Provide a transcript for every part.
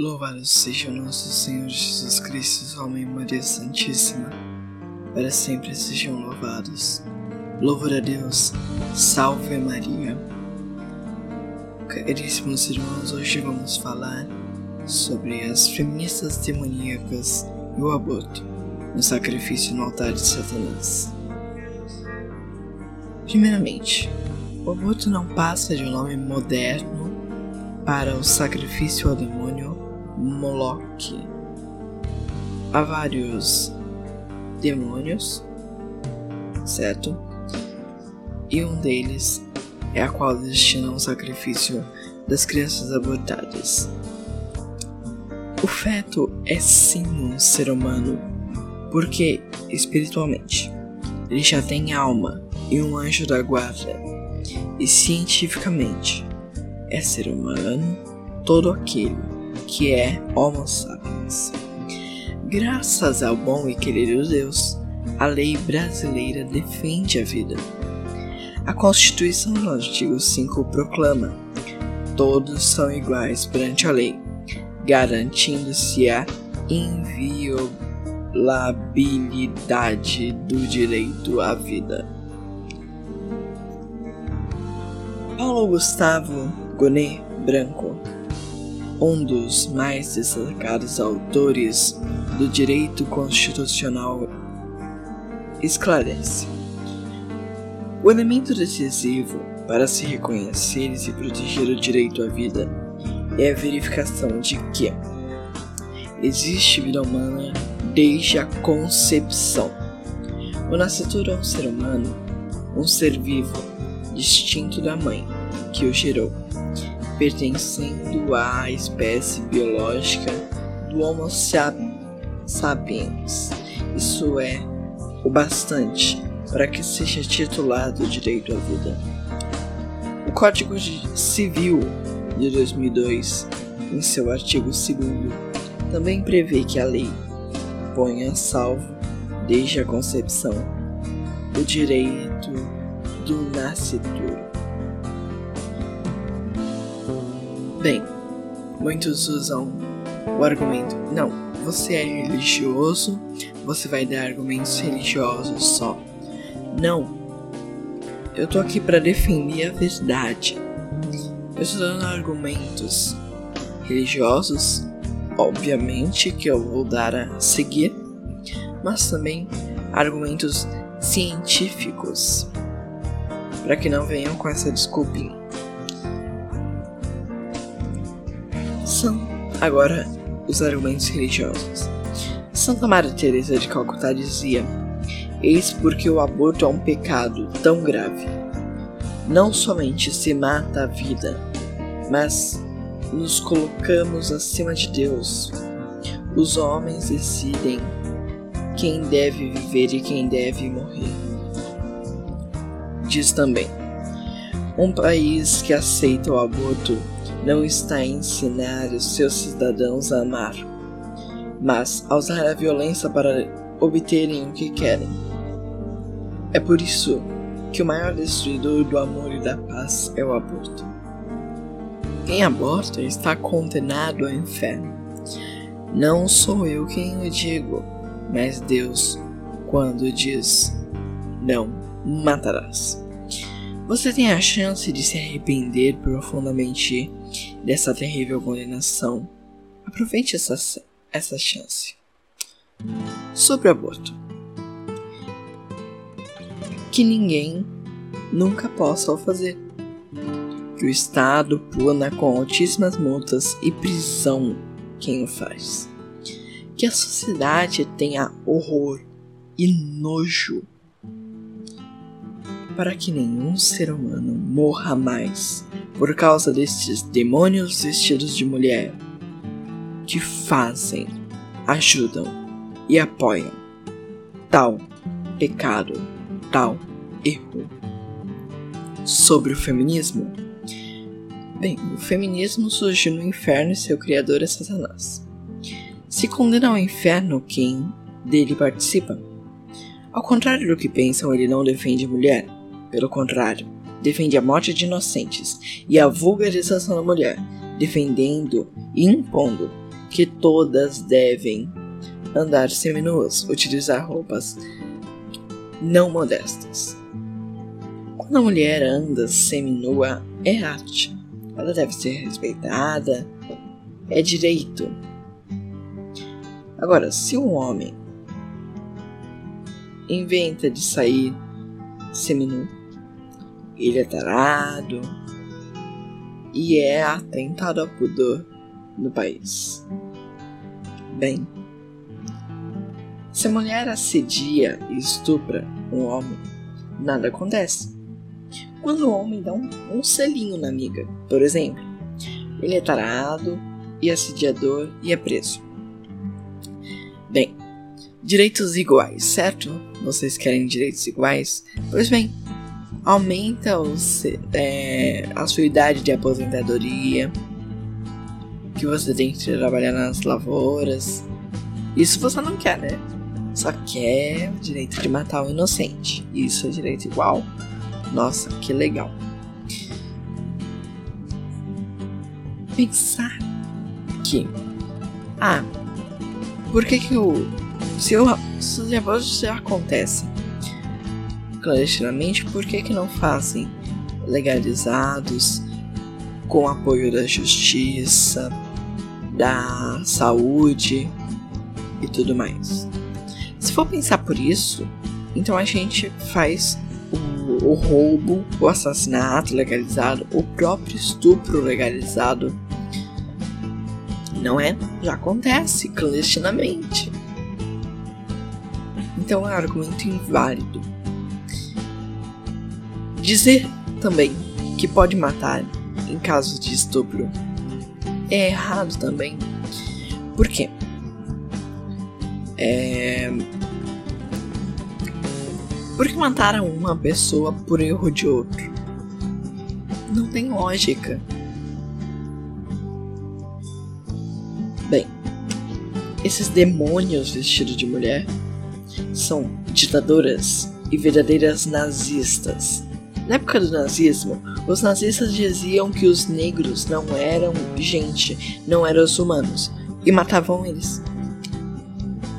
Louvado seja nosso Senhor Jesus Cristo, Homem Maria Santíssima, para sempre sejam louvados. Louvor a Deus, salve Maria. Caríssimos irmãos, hoje vamos falar sobre as feministas demoníacas e o aborto no sacrifício no altar de Satanás. Primeiramente, o aborto não passa de um nome moderno para o sacrifício ao demônio Moloch. Há vários demônios, certo? E um deles é a qual destina o sacrifício das crianças abortadas. O feto é sim um ser humano, porque espiritualmente ele já tem alma e um anjo da guarda, e cientificamente é ser humano todo aquele que é Homo sapiens. Graças ao bom e querido Deus, a lei brasileira defende a vida. A Constituição no artigo 5 proclama: todos são iguais perante a lei, garantindo-se a inviolabilidade do direito à vida. Paulo Gustavo Gonet Branco um dos mais destacados autores do direito constitucional, esclarece: o elemento decisivo para se reconhecer e se proteger o direito à vida é a verificação de que existe vida humana desde a concepção. O nascedor é um ser humano, um ser vivo, distinto da mãe que o gerou pertencendo à espécie biológica do Homo sapiens. Isso é o bastante para que seja titulado direito à vida. O Código Civil de 2002, em seu artigo 2, também prevê que a lei põe a salvo, desde a concepção, o direito do nascituro. Bem, muitos usam o argumento: não, você é religioso, você vai dar argumentos religiosos só. Não, eu tô aqui para defender a verdade. Eu estou dando argumentos religiosos, obviamente que eu vou dar a seguir, mas também argumentos científicos, para que não venham com essa desculpinha. são agora os argumentos religiosos. Santa Maria Teresa de Calcutá dizia: Eis porque o aborto é um pecado tão grave. Não somente se mata a vida, mas nos colocamos acima de Deus. Os homens decidem quem deve viver e quem deve morrer. Diz também: um país que aceita o aborto não está a ensinar os seus cidadãos a amar, mas a usar a violência para obterem o que querem. É por isso que o maior destruidor do amor e da paz é o aborto. Quem aborta está condenado ao inferno. Não sou eu quem o digo, mas Deus, quando diz: Não matarás. Você tem a chance de se arrepender profundamente dessa terrível condenação. Aproveite essa, essa chance. Sobre aborto. Que ninguém nunca possa o fazer. Que o Estado puna com altíssimas multas e prisão quem o faz. Que a sociedade tenha horror e nojo para que nenhum ser humano morra mais por causa destes demônios vestidos de mulher que fazem, ajudam e apoiam tal pecado tal erro. Sobre o feminismo? Bem, o feminismo surgiu no inferno e seu criador é Satanás. Se condena ao inferno quem dele participa. Ao contrário do que pensam, ele não defende a mulher. Pelo contrário, defende a morte de inocentes e a vulgarização da mulher, defendendo e impondo que todas devem andar seminuas, utilizar roupas não modestas. Quando a mulher anda seminua, é arte. Ela deve ser respeitada, é direito. Agora, se um homem inventa de sair seminu, ele é tarado e é atentado ao pudor no país. Bem, se a mulher assedia e estupra um homem, nada acontece. Quando o homem dá um, um selinho na amiga, por exemplo, ele é tarado e assediador e é preso. Bem, direitos iguais, certo? Vocês querem direitos iguais? Pois bem, aumenta os, é, a sua idade de aposentadoria, que você tem que trabalhar nas lavouras. Isso você não quer, né? Só quer o direito de matar o inocente. Isso é direito igual. Nossa, que legal. Pensar que. Ah, por que que o. Se, o, se os abortos já acontecem clandestinamente, por que que não fazem legalizados com apoio da justiça, da saúde e tudo mais? Se for pensar por isso, então a gente faz o, o roubo, o assassinato legalizado, o próprio estupro legalizado. Não é? Já acontece clandestinamente. Então é um argumento inválido. Dizer também que pode matar em caso de estupro é errado também. Por quê? É... Por que mataram uma pessoa por erro de outro? Não tem lógica. Bem, esses demônios vestidos de mulher são ditadoras e verdadeiras nazistas. Na época do nazismo, os nazistas diziam que os negros não eram gente, não eram os humanos, e matavam eles.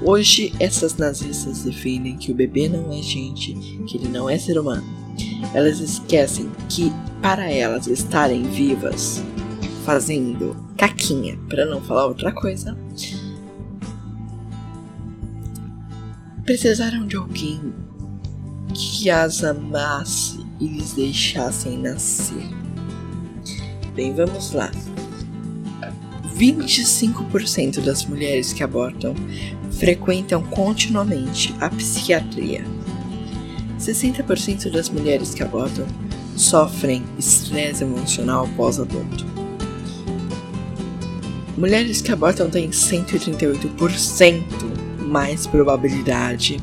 Hoje, essas nazistas defendem que o bebê não é gente, que ele não é ser humano. Elas esquecem que, para elas estarem vivas, fazendo caquinha, para não falar outra coisa, precisaram de alguém que as amasse e lhes deixassem nascer. Bem, vamos lá. 25% das mulheres que abortam frequentam continuamente a psiquiatria. 60% das mulheres que abortam sofrem estresse emocional pós-aborto. Mulheres que abortam têm 138% mais probabilidade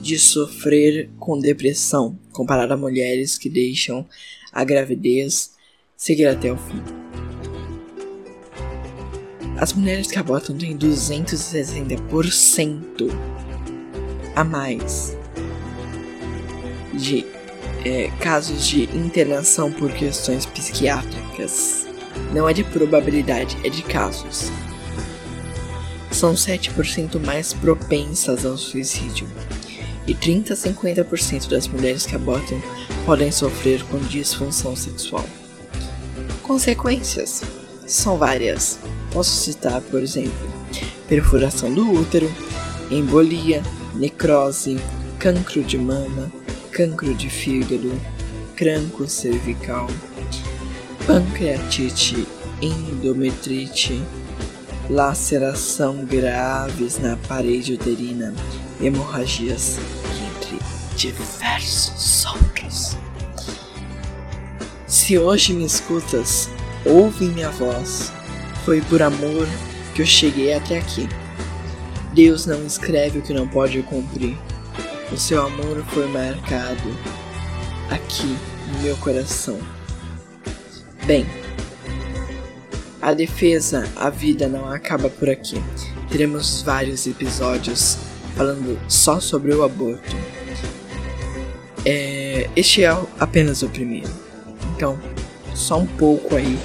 de sofrer com depressão comparado a mulheres que deixam a gravidez seguir até o fim. As mulheres que abortam têm 260% a mais de é, casos de internação por questões psiquiátricas. Não é de probabilidade, é de casos. São 7% mais propensas ao suicídio. E 30 a 50% das mulheres que abortam podem sofrer com disfunção sexual. Consequências são várias. Posso citar, por exemplo, perfuração do útero, embolia, necrose, cancro de mama, cancro de fígado, cranco cervical, pancreatite, endometrite, laceração graves na parede uterina, hemorragias, entre diversos outros. Se hoje me escutas, ouve minha voz foi por amor que eu cheguei até aqui. Deus não escreve o que não pode cumprir. o seu amor foi marcado aqui no meu coração. Bem, a defesa, a vida não acaba por aqui. Teremos vários episódios falando só sobre o aborto. É, este é apenas o primeiro. Então, só um pouco aí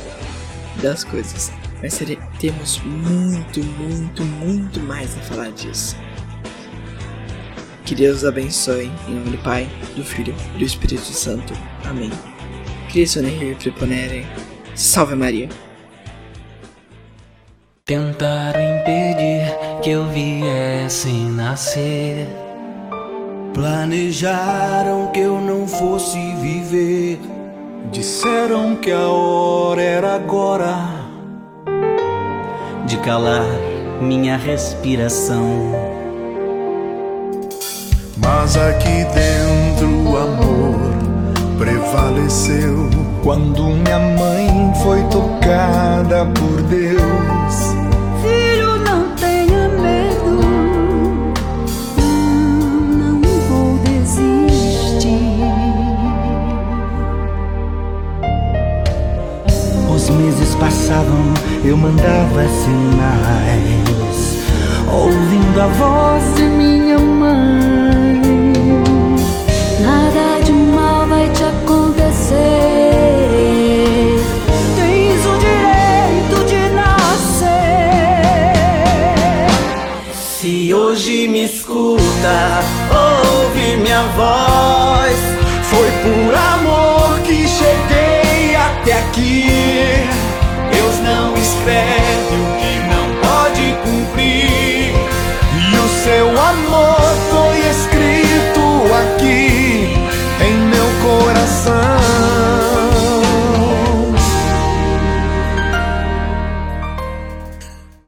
das coisas. Mas temos muito, muito, muito mais a falar disso. Que Deus abençoe, em nome do Pai, do Filho e do Espírito Santo. Amém. Cristo ne preponere. Salve Maria. Tentaram impedir que eu viesse nascer. Planejaram que eu não fosse viver. Disseram que a hora era agora de calar minha respiração. Mas aqui dentro o amor prevaleceu quando minha mãe foi tocada por Deus. Passavam, eu mandava sinais, ouvindo a voz de minha mãe. Nada de mal vai te acontecer. Tens o direito de nascer. Se hoje me escuta, ouve minha voz. Foi por amor que cheguei até aqui. Deus não espere